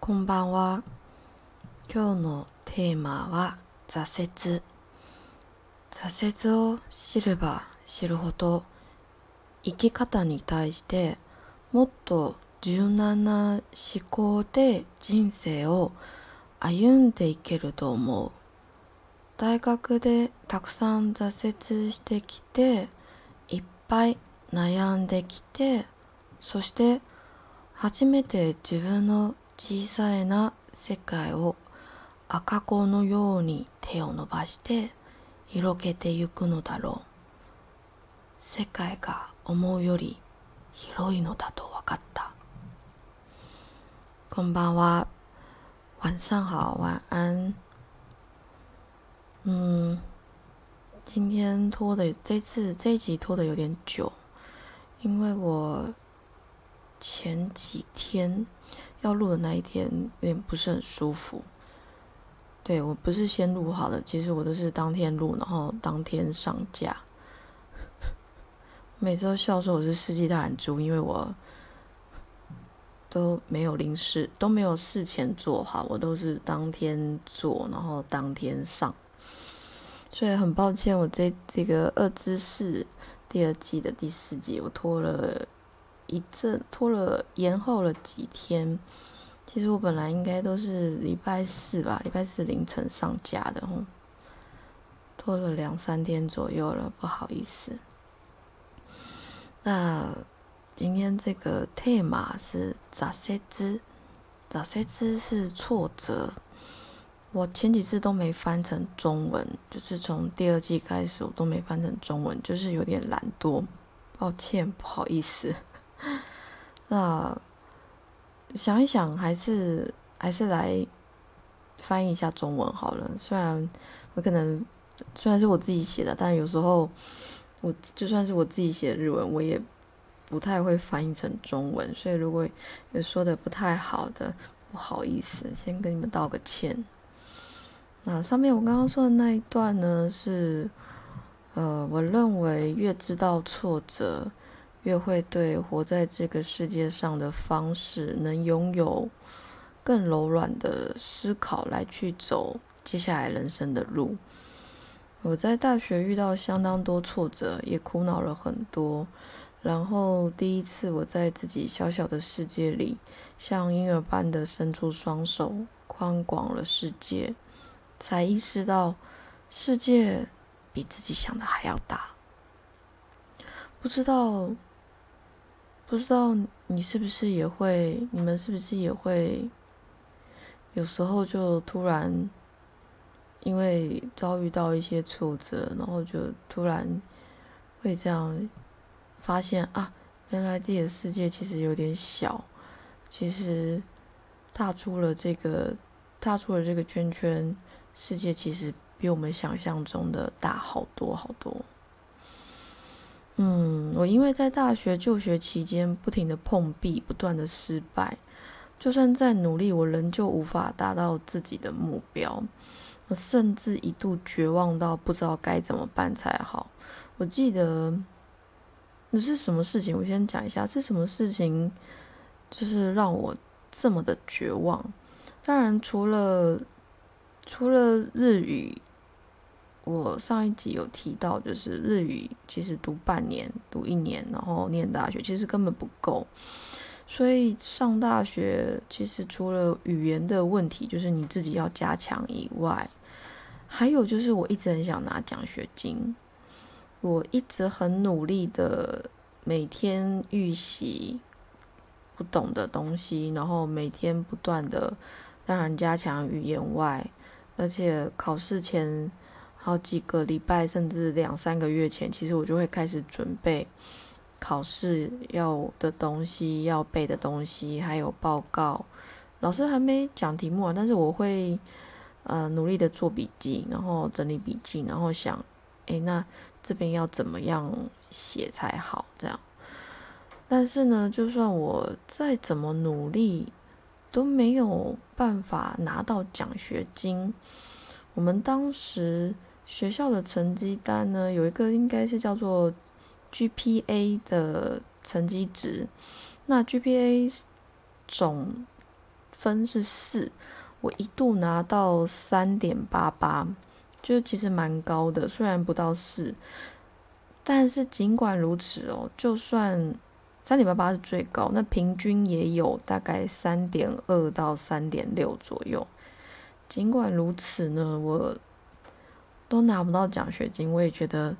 こんばんは。今日のテーマは挫折。挫折を知れば知るほど生き方に対してもっと柔軟な思考で人生を歩んでいけると思う。大学でたくさん挫折してきていっぱい悩んできてそして初めて自分の小さいな世界を赤子のように手を伸ばして広げてゆくのだろう。世界が思うより広いのだと分かった。こんばんは。晚上好晚安。嗯今天拖的这次这一集拖的有点久。因为我前几天要录的那一天有点不是很舒服。对我不是先录好的，其实我都是当天录，然后当天上架。每次都笑说我是世纪大懒猪，因为我都没有临时都没有事前做好，我都是当天做，然后当天上。所以很抱歉，我这这个《二之四》第二季的第四集，我拖了。一阵拖了延后了几天，其实我本来应该都是礼拜四吧，礼拜四凌晨上架的吼，拖了两三天左右了，不好意思。那今天这个 tema 是咋些之，咋些之是挫折。我前几次都没翻成中文，就是从第二季开始我都没翻成中文，就是有点懒惰，抱歉，不好意思。那想一想，还是还是来翻译一下中文好了。虽然我可能虽然是我自己写的，但有时候我就算是我自己写日文，我也不太会翻译成中文。所以如果有说的不太好的，不好意思，先跟你们道个歉。那上面我刚刚说的那一段呢，是呃，我认为越知道挫折。越会对活在这个世界上的方式，能拥有更柔软的思考来去走接下来人生的路。我在大学遇到相当多挫折，也苦恼了很多。然后第一次我在自己小小的世界里，像婴儿般的伸出双手，宽广了世界，才意识到世界比自己想的还要大。不知道。不知道你是不是也会？你们是不是也会？有时候就突然因为遭遇到一些挫折，然后就突然会这样发现啊，原来自己的世界其实有点小，其实踏出了这个踏出了这个圈圈，世界其实比我们想象中的大好多好多。嗯，我因为在大学就学期间不停的碰壁，不断的失败，就算再努力，我仍旧无法达到自己的目标。我甚至一度绝望到不知道该怎么办才好。我记得那是什么事情？我先讲一下是什么事情，就是让我这么的绝望。当然，除了除了日语。我上一集有提到，就是日语其实读半年、读一年，然后念大学，其实根本不够。所以上大学其实除了语言的问题，就是你自己要加强以外，还有就是我一直很想拿奖学金，我一直很努力的每天预习不懂的东西，然后每天不断的，当然加强语言外，而且考试前。好几个礼拜，甚至两三个月前，其实我就会开始准备考试要的东西、要背的东西，还有报告。老师还没讲题目啊，但是我会呃努力的做笔记，然后整理笔记，然后想，诶，那这边要怎么样写才好？这样。但是呢，就算我再怎么努力，都没有办法拿到奖学金。我们当时。学校的成绩单呢，有一个应该是叫做 GPA 的成绩值。那 GPA 总分是四，我一度拿到三点八八，就其实蛮高的，虽然不到四，但是尽管如此哦，就算三点八八是最高，那平均也有大概三点二到三点六左右。尽管如此呢，我都拿不到奖学金，我也觉得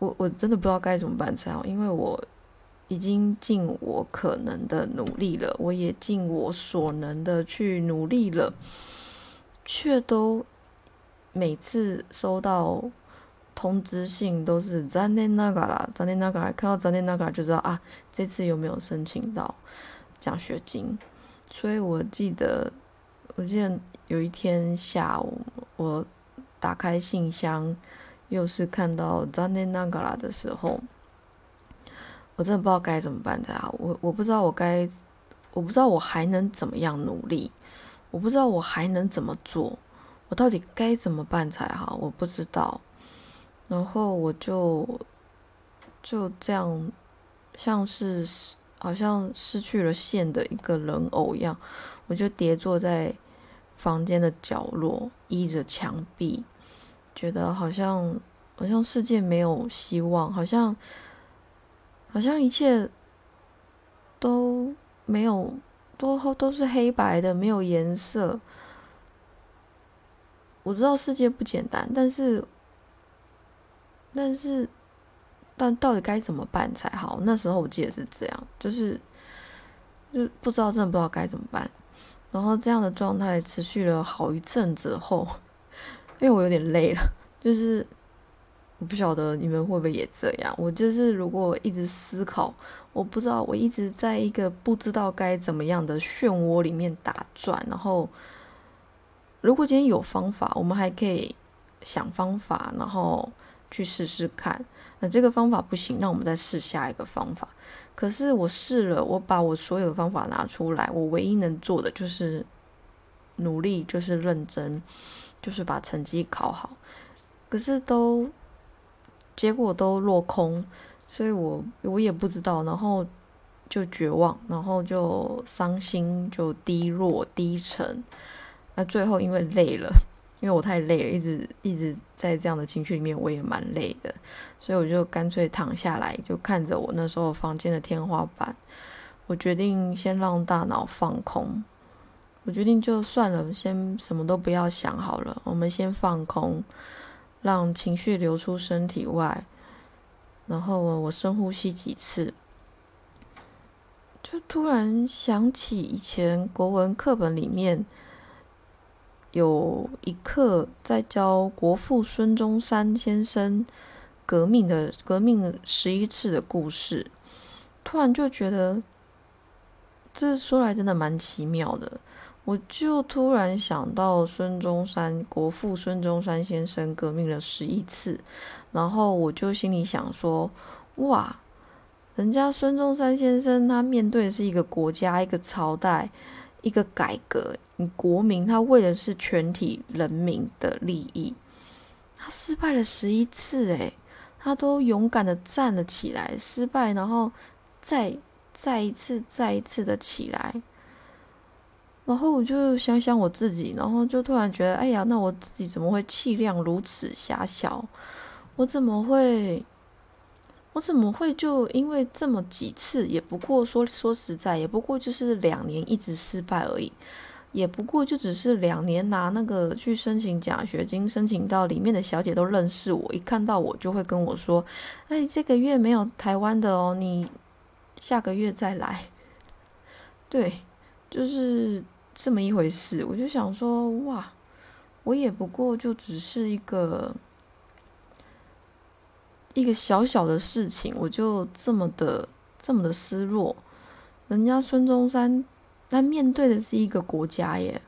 我我真的不知道该怎么办才好，因为我。已经尽我可能的努力了，我也尽我所能的去努力了，却都每次收到通知信都是残念那个啦，残念那个，看到残念那个就知道啊，这次有没有申请到奖学金？所以我记得，我记得有一天下午，我打开信箱，又是看到残念那个啦的时候。我真的不知道该怎么办才好，我我不知道我该，我不知道我还能怎么样努力，我不知道我还能怎么做，我到底该怎么办才好，我不知道。然后我就就这样，像是好像失去了线的一个人偶一样，我就跌坐在房间的角落，依着墙壁，觉得好像好像世界没有希望，好像。好像一切都没有，都都是黑白的，没有颜色。我知道世界不简单，但是，但是，但到底该怎么办才好？那时候我记得是这样，就是，就不知道，真的不知道该怎么办。然后这样的状态持续了好一阵子后，因为我有点累了，就是。我不晓得你们会不会也这样。我就是如果一直思考，我不知道，我一直在一个不知道该怎么样的漩涡里面打转。然后，如果今天有方法，我们还可以想方法，然后去试试看。那这个方法不行，那我们再试下一个方法。可是我试了，我把我所有的方法拿出来，我唯一能做的就是努力，就是认真，就是把成绩考好。可是都。结果都落空，所以我我也不知道，然后就绝望，然后就伤心，就低落低沉。那最后因为累了，因为我太累了，一直一直在这样的情绪里面，我也蛮累的，所以我就干脆躺下来，就看着我那时候房间的天花板。我决定先让大脑放空，我决定就算了，先什么都不要想好了，我们先放空。让情绪流出身体外，然后我深呼吸几次，就突然想起以前国文课本里面有一课在教国父孙中山先生革命的革命十一次的故事，突然就觉得这说来真的蛮奇妙的。我就突然想到孙中山国父孙中山先生革命了十一次，然后我就心里想说：哇，人家孙中山先生他面对的是一个国家、一个朝代、一个改革，你国民他为的是全体人民的利益，他失败了十一次，诶，他都勇敢的站了起来，失败然后再再一次、再一次的起来。然后我就想想我自己，然后就突然觉得，哎呀，那我自己怎么会气量如此狭小？我怎么会，我怎么会就因为这么几次，也不过说说实在，也不过就是两年一直失败而已，也不过就只是两年拿那个去申请奖学金，申请到里面的小姐都认识我，一看到我就会跟我说，哎，这个月没有台湾的哦，你下个月再来。对，就是。这么一回事，我就想说，哇，我也不过就只是一个一个小小的事情，我就这么的这么的失落。人家孙中山他面对的是一个国家耶，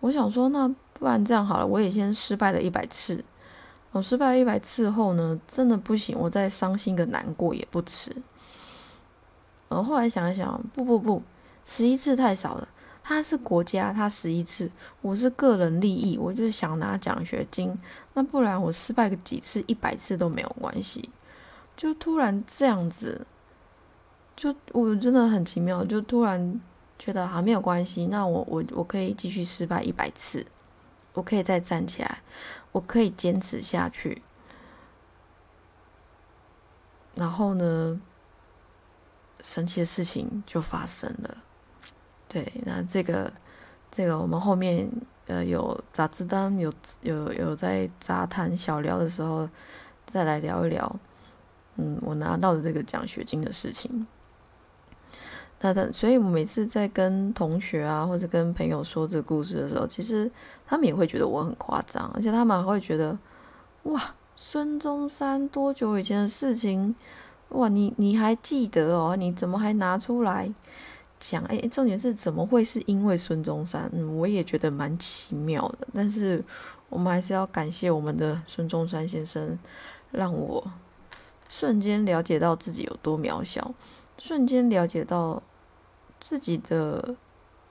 我想说，那不然这样好了，我也先失败了一百次。我失败了一百次后呢，真的不行，我再伤心跟难过也不迟。然后后来想一想，不不不，十一次太少了。他是国家，他十一次，我是个人利益，我就是想拿奖学金，那不然我失败个几次，一百次都没有关系。就突然这样子，就我真的很奇妙，就突然觉得还没有关系，那我我我可以继续失败一百次，我可以再站起来，我可以坚持下去。然后呢，神奇的事情就发生了。对，那这个这个我们后面呃有杂志单有有有在杂谈小聊的时候再来聊一聊。嗯，我拿到的这个奖学金的事情。那的，所以我每次在跟同学啊，或者跟朋友说这个故事的时候，其实他们也会觉得我很夸张，而且他们还会觉得，哇，孙中山多久以前的事情，哇，你你还记得哦？你怎么还拿出来讲？哎，重点是怎么会是因为孙中山？嗯，我也觉得蛮奇妙的。但是我们还是要感谢我们的孙中山先生，让我瞬间了解到自己有多渺小。瞬间了解到自己的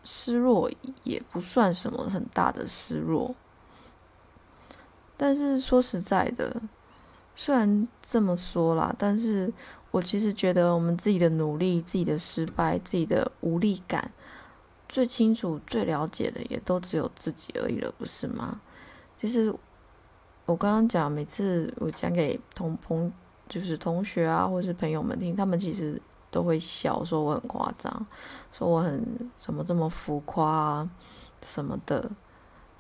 失落也不算什么很大的失落，但是说实在的，虽然这么说啦，但是我其实觉得我们自己的努力、自己的失败、自己的无力感，最清楚、最了解的也都只有自己而已了，不是吗？其实我刚刚讲，每次我讲给同朋，就是同学啊，或是朋友们听，他们其实。都会笑，说我很夸张，说我很怎么这么浮夸啊，什么的，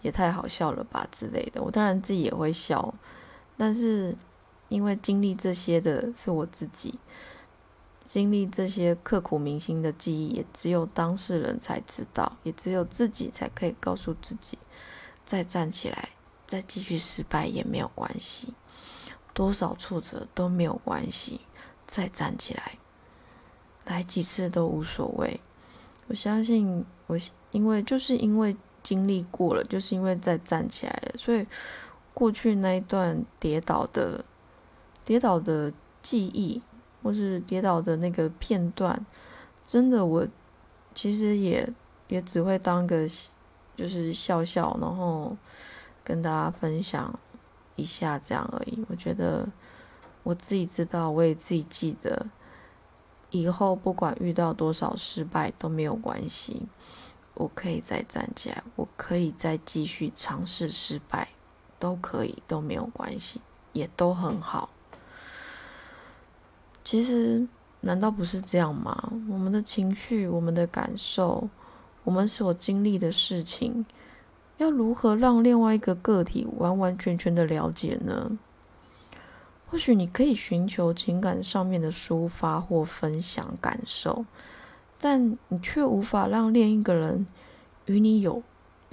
也太好笑了吧之类的。我当然自己也会笑，但是因为经历这些的是我自己，经历这些刻骨铭心的记忆，也只有当事人才知道，也只有自己才可以告诉自己，再站起来，再继续失败也没有关系，多少挫折都没有关系，再站起来。来几次都无所谓，我相信我，因为就是因为经历过了，就是因为再站起来了，所以过去那一段跌倒的、跌倒的记忆，或是跌倒的那个片段，真的我其实也也只会当个就是笑笑，然后跟大家分享一下这样而已。我觉得我自己知道，我也自己记得。以后不管遇到多少失败都没有关系，我可以再站起来，我可以再继续尝试失败，都可以都没有关系，也都很好。其实难道不是这样吗？我们的情绪、我们的感受、我们所经历的事情，要如何让另外一个个体完完全全的了解呢？或许你可以寻求情感上面的抒发或分享感受，但你却无法让另一个人与你有、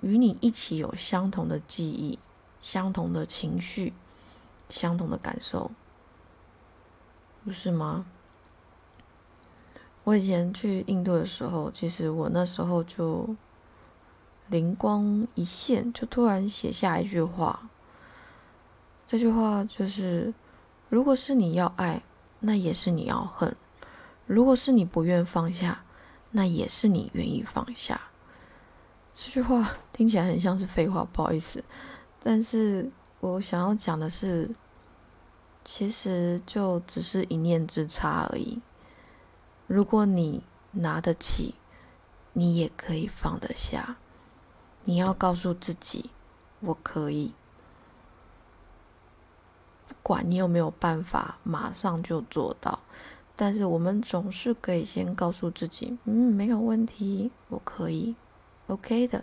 与你一起有相同的记忆、相同的情绪、相同的感受，不是吗？我以前去印度的时候，其实我那时候就灵光一现，就突然写下一句话。这句话就是。如果是你要爱，那也是你要恨；如果是你不愿放下，那也是你愿意放下。这句话听起来很像是废话，不好意思。但是我想要讲的是，其实就只是一念之差而已。如果你拿得起，你也可以放得下。你要告诉自己，我可以。不管你有没有办法马上就做到，但是我们总是可以先告诉自己，嗯，没有问题，我可以，OK 的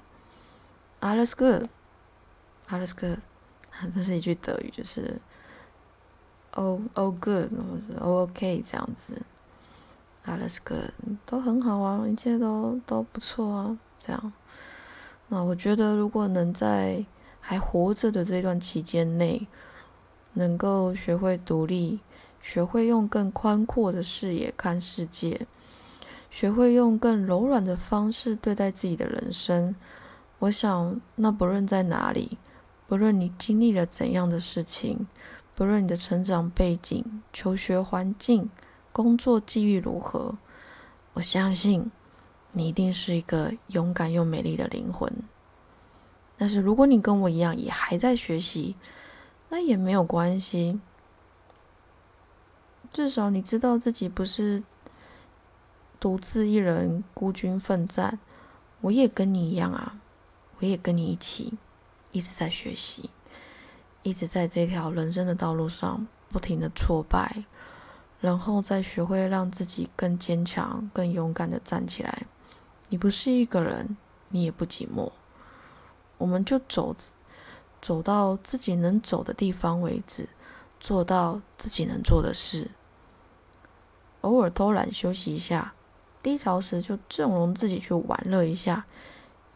，alles good，alles good，这是一句德语，就是，oh oh good，或者 oh OK 这样子，alles good，都很好啊，一切都都不错啊，这样，那我觉得如果能在还活着的这段期间内。能够学会独立，学会用更宽阔的视野看世界，学会用更柔软的方式对待自己的人生。我想，那不论在哪里，不论你经历了怎样的事情，不论你的成长背景、求学环境、工作际遇如何，我相信你一定是一个勇敢又美丽的灵魂。但是，如果你跟我一样，也还在学习，那也没有关系，至少你知道自己不是独自一人孤军奋战，我也跟你一样啊，我也跟你一起，一直在学习，一直在这条人生的道路上不停的挫败，然后再学会让自己更坚强、更勇敢的站起来。你不是一个人，你也不寂寞，我们就走，走到自己能走的地方为止，做到自己能做的事，偶尔偷懒休息一下。低潮时就纵容自己去玩乐一下，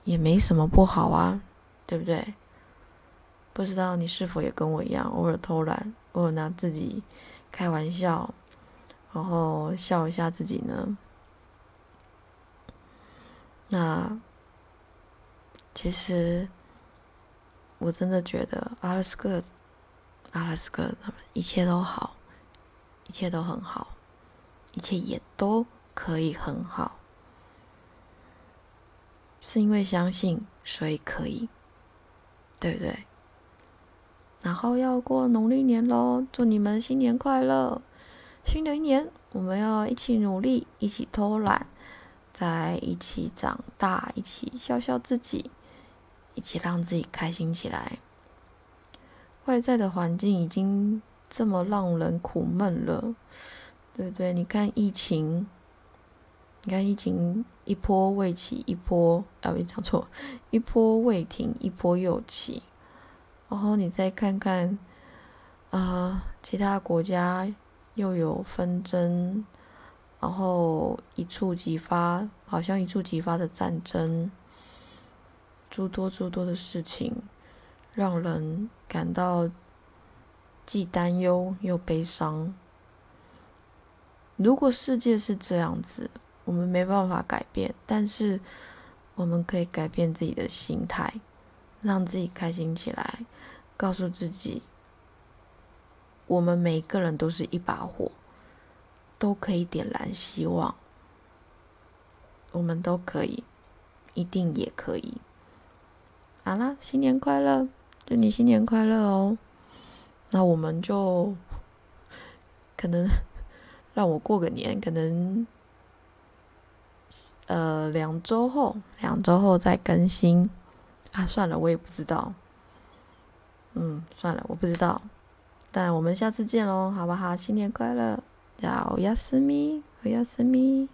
也没什么不好啊，对不对？不知道你是否也跟我一样，偶尔偷懒，偶尔拿自己开玩笑，然后笑一下自己呢？那其实我真的觉得阿拉斯克，阿拉斯克他们一切都好，一切都很好，一切也都。可以很好，是因为相信，所以可以，对不对？然后要过农历年喽，祝你们新年快乐！新的一年，我们要一起努力，一起偷懒，在一起长大，一起笑笑自己，一起让自己开心起来。外在的环境已经这么让人苦闷了，对不对？你看疫情。你看，疫情一波未起，一波啊，没讲错，一波未停，一波又起。然后你再看看，啊，其他国家又有纷争，然后一触即发，好像一触即发的战争，诸多诸多的事情，让人感到既担忧又悲伤。如果世界是这样子，我们没办法改变，但是我们可以改变自己的心态，让自己开心起来，告诉自己，我们每一个人都是一把火，都可以点燃希望，我们都可以，一定也可以。好啦，新年快乐，祝你新年快乐哦！那我们就可能让我过个年，可能。呃，两周后，两周后再更新啊！算了，我也不知道。嗯，算了，我不知道。但我们下次见喽，好不好？新年快乐！叫亚斯米，亚斯米。